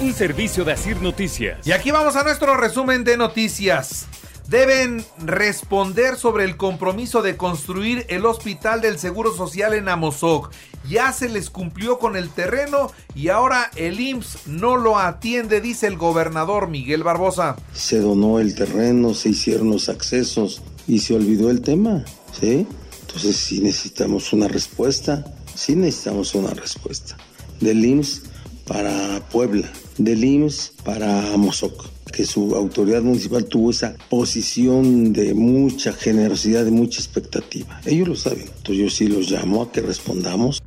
Un servicio de Asir Noticias. Y aquí vamos a nuestro resumen de noticias. Deben responder sobre el compromiso de construir el Hospital del Seguro Social en Amozoc. Ya se les cumplió con el terreno y ahora el IMSS no lo atiende, dice el gobernador Miguel Barbosa. Se donó el terreno, se hicieron los accesos y se olvidó el tema, ¿sí? Entonces sí necesitamos una respuesta, sí necesitamos una respuesta del IMSS para Puebla, del IMSS para Amozoc que su autoridad municipal tuvo esa posición de mucha generosidad, de mucha expectativa. Ellos lo saben. Entonces yo sí los llamo a que respondamos.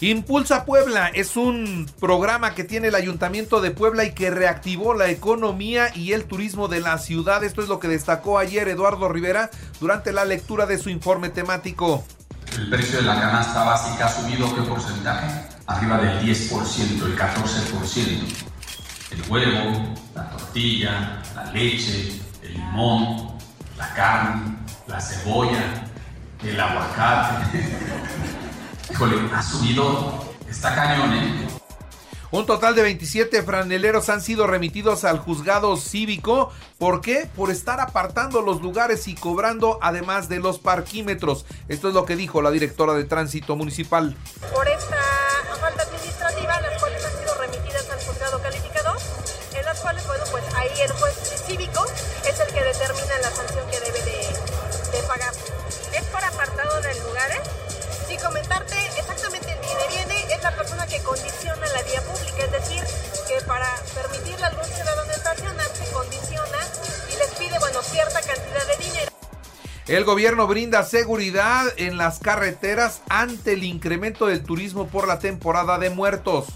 Impulsa Puebla es un programa que tiene el Ayuntamiento de Puebla y que reactivó la economía y el turismo de la ciudad. Esto es lo que destacó ayer Eduardo Rivera durante la lectura de su informe temático. El precio de la canasta básica ha subido qué porcentaje? Arriba del 10%, el 14%. El huevo, la tortilla, la leche, el limón, la carne, la cebolla, el aguacate. Híjole, ha subido, está cañón, ¿eh? Un total de 27 franeleros han sido remitidos al juzgado cívico. ¿Por qué? Por estar apartando los lugares y cobrando además de los parquímetros. Esto es lo que dijo la directora de tránsito municipal. Por El gobierno brinda seguridad en las carreteras ante el incremento del turismo por la temporada de muertos.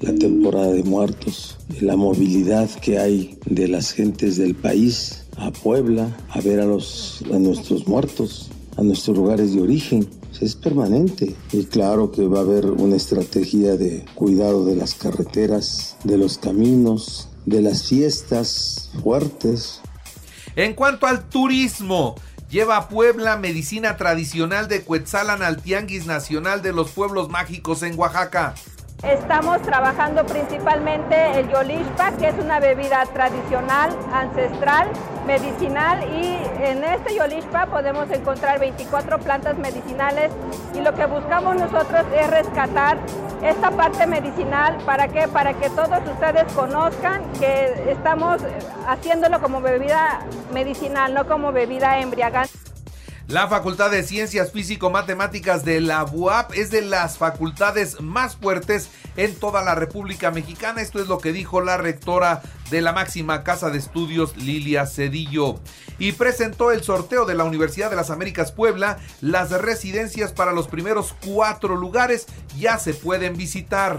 La temporada de muertos, la movilidad que hay de las gentes del país a Puebla a ver a, los, a nuestros muertos, a nuestros lugares de origen es permanente. Y claro que va a haber una estrategia de cuidado de las carreteras, de los caminos, de las fiestas fuertes. En cuanto al turismo, lleva a Puebla medicina tradicional de Cuetzalan al Tianguis Nacional de los Pueblos Mágicos en Oaxaca. Estamos trabajando principalmente el yolishpa, que es una bebida tradicional, ancestral, medicinal y en este yolishpa podemos encontrar 24 plantas medicinales y lo que buscamos nosotros es rescatar esta parte medicinal para que para que todos ustedes conozcan que estamos haciéndolo como bebida medicinal, no como bebida embriagante. La Facultad de Ciencias Físico-Matemáticas de la UAP es de las facultades más fuertes en toda la República Mexicana. Esto es lo que dijo la rectora de la máxima casa de estudios, Lilia Cedillo. Y presentó el sorteo de la Universidad de las Américas Puebla. Las residencias para los primeros cuatro lugares ya se pueden visitar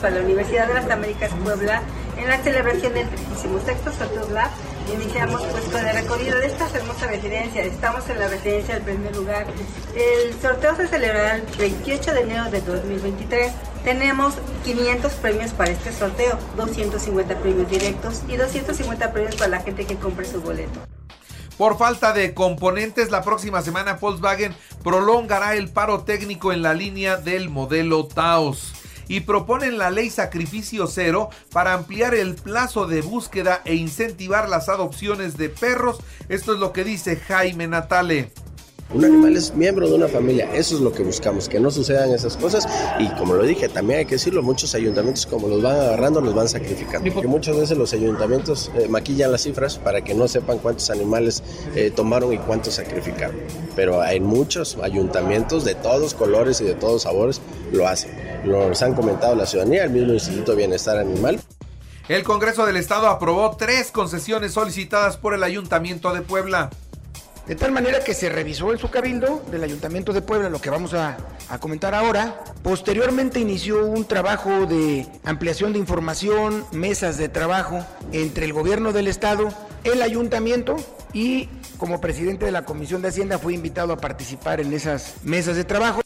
para la Universidad de las Américas Puebla en la celebración del 36 Sorteo Lab. Iniciamos pues con el recorrido de esta hermosa residencia. Estamos en la residencia del primer lugar. El sorteo se celebrará el 28 de enero de 2023. Tenemos 500 premios para este sorteo, 250 premios directos y 250 premios para la gente que compre su boleto. Por falta de componentes, la próxima semana Volkswagen prolongará el paro técnico en la línea del modelo Taos y proponen la ley sacrificio cero para ampliar el plazo de búsqueda e incentivar las adopciones de perros. Esto es lo que dice Jaime Natale. Un animal es miembro de una familia, eso es lo que buscamos, que no sucedan esas cosas. Y como lo dije, también hay que decirlo, muchos ayuntamientos como los van agarrando, los van sacrificando, porque muchas veces los ayuntamientos eh, maquillan las cifras para que no sepan cuántos animales eh, tomaron y cuántos sacrificaron, pero hay muchos ayuntamientos de todos colores y de todos sabores lo hacen, nos han comentado la ciudadanía, el mismo Instituto de Bienestar Animal. El Congreso del Estado aprobó tres concesiones solicitadas por el Ayuntamiento de Puebla. De tal manera que se revisó en su cabildo del Ayuntamiento de Puebla, lo que vamos a, a comentar ahora. Posteriormente inició un trabajo de ampliación de información, mesas de trabajo entre el gobierno del Estado, el Ayuntamiento y como presidente de la Comisión de Hacienda fui invitado a participar en esas mesas de trabajo.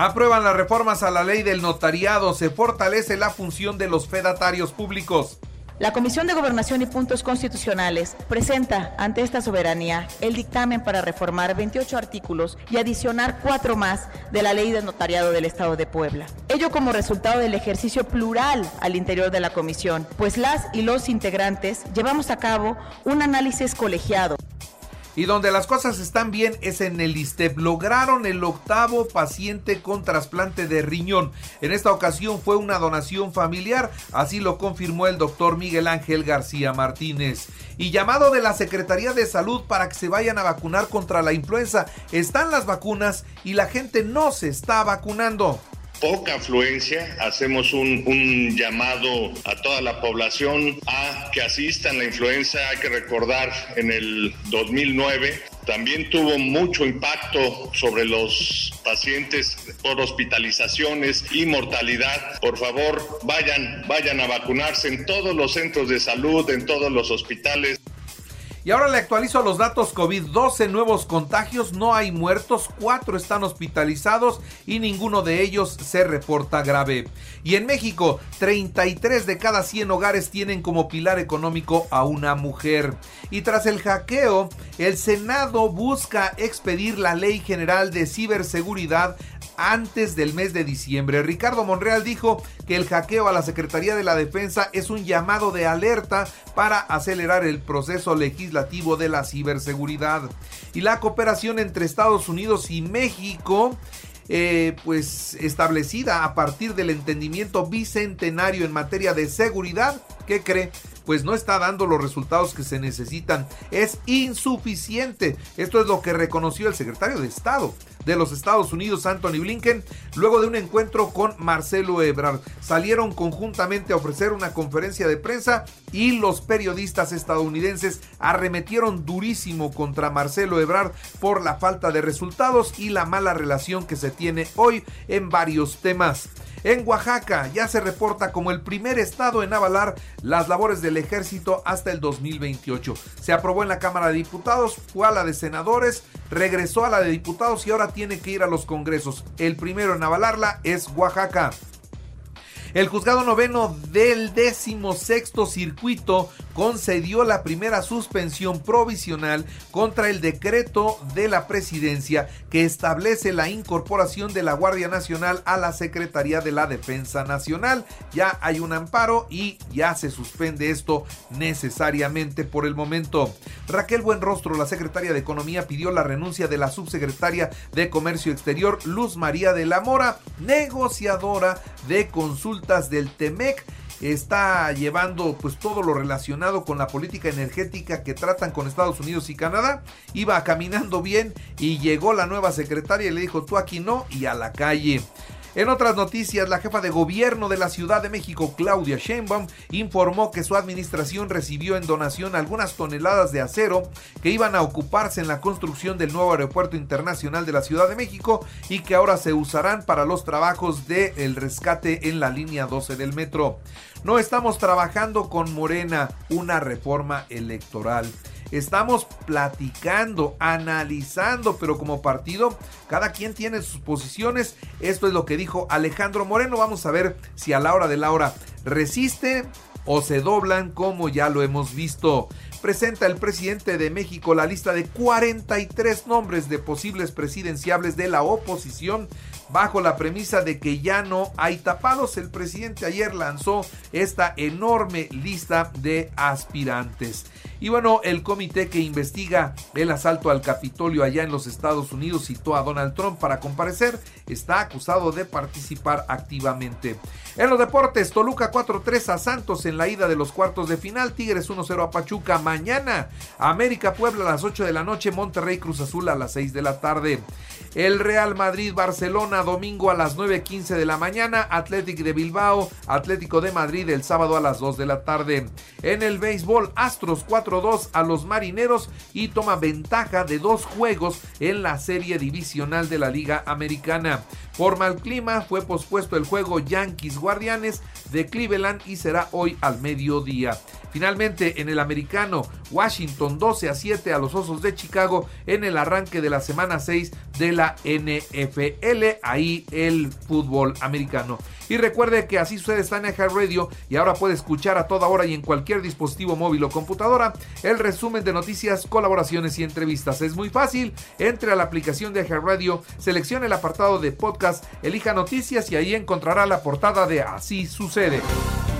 Aprueban las reformas a la ley del notariado, se fortalece la función de los fedatarios públicos. La Comisión de Gobernación y Puntos Constitucionales presenta ante esta soberanía el dictamen para reformar 28 artículos y adicionar cuatro más de la Ley del Notariado del Estado de Puebla. Ello como resultado del ejercicio plural al interior de la Comisión, pues las y los integrantes llevamos a cabo un análisis colegiado. Y donde las cosas están bien es en el ISTEP. Lograron el octavo paciente con trasplante de riñón. En esta ocasión fue una donación familiar, así lo confirmó el doctor Miguel Ángel García Martínez. Y llamado de la Secretaría de Salud para que se vayan a vacunar contra la influenza. Están las vacunas y la gente no se está vacunando poca afluencia. Hacemos un, un, llamado a toda la población a que asistan la influenza. Hay que recordar en el 2009 también tuvo mucho impacto sobre los pacientes por hospitalizaciones y mortalidad. Por favor, vayan, vayan a vacunarse en todos los centros de salud, en todos los hospitales. Y ahora le actualizo los datos COVID. 12 nuevos contagios, no hay muertos, 4 están hospitalizados y ninguno de ellos se reporta grave. Y en México, 33 de cada 100 hogares tienen como pilar económico a una mujer. Y tras el hackeo, el Senado busca expedir la Ley General de Ciberseguridad antes del mes de diciembre. Ricardo Monreal dijo que el hackeo a la Secretaría de la Defensa es un llamado de alerta para acelerar el proceso legislativo de la ciberseguridad. Y la cooperación entre Estados Unidos y México eh, pues establecida a partir del entendimiento bicentenario en materia de seguridad, ¿qué cree? Pues no está dando los resultados que se necesitan. Es insuficiente. Esto es lo que reconoció el secretario de Estado de los Estados Unidos, Anthony Blinken, luego de un encuentro con Marcelo Ebrard. Salieron conjuntamente a ofrecer una conferencia de prensa y los periodistas estadounidenses arremetieron durísimo contra Marcelo Ebrard por la falta de resultados y la mala relación que se tiene hoy en varios temas. En Oaxaca ya se reporta como el primer estado en avalar las labores del ejército hasta el 2028. Se aprobó en la Cámara de Diputados, fue a la de senadores, regresó a la de diputados y ahora tiene que ir a los congresos. El primero en avalarla es Oaxaca. El juzgado noveno del décimo sexto circuito concedió la primera suspensión provisional contra el decreto de la presidencia que establece la incorporación de la Guardia Nacional a la Secretaría de la Defensa Nacional. Ya hay un amparo y ya se suspende esto necesariamente por el momento. Raquel Buenrostro, la secretaria de Economía, pidió la renuncia de la subsecretaria de Comercio Exterior, Luz María de la Mora, negociadora de del TEMEC está llevando pues todo lo relacionado con la política energética que tratan con Estados Unidos y Canadá. Iba caminando bien y llegó la nueva secretaria y le dijo tú aquí no y a la calle. En otras noticias, la jefa de gobierno de la Ciudad de México, Claudia Sheinbaum, informó que su administración recibió en donación algunas toneladas de acero que iban a ocuparse en la construcción del nuevo aeropuerto internacional de la Ciudad de México y que ahora se usarán para los trabajos del el rescate en la línea 12 del metro. No estamos trabajando con Morena una reforma electoral. Estamos platicando, analizando, pero como partido, cada quien tiene sus posiciones. Esto es lo que dijo Alejandro Moreno. Vamos a ver si a la hora de la hora resiste o se doblan como ya lo hemos visto. Presenta el presidente de México la lista de 43 nombres de posibles presidenciables de la oposición bajo la premisa de que ya no hay tapados. El presidente ayer lanzó esta enorme lista de aspirantes. Y bueno, el comité que investiga el asalto al Capitolio allá en los Estados Unidos citó a Donald Trump para comparecer está acusado de participar activamente. En los deportes, Toluca 4-3 a Santos en la ida de los cuartos de final, Tigres 1-0 a Pachuca mañana, América Puebla a las 8 de la noche, Monterrey Cruz Azul a las 6 de la tarde. El Real Madrid Barcelona domingo a las 9.15 de la mañana, Atlético de Bilbao, Atlético de Madrid el sábado a las 2 de la tarde. En el béisbol, Astros 4-2 a los Marineros y toma ventaja de dos juegos en la serie divisional de la Liga Americana. Por mal clima fue pospuesto el juego Yankees Guardianes de Cleveland y será hoy al mediodía. Finalmente, en el americano, Washington 12 a 7 a los Osos de Chicago en el arranque de la semana 6 de la NFL. Ahí el fútbol americano. Y recuerde que así sucede está en Hard Radio y ahora puede escuchar a toda hora y en cualquier dispositivo móvil o computadora el resumen de noticias, colaboraciones y entrevistas. Es muy fácil, entre a la aplicación de Hard Radio, seleccione el apartado de podcast, elija noticias y ahí encontrará la portada de Así sucede.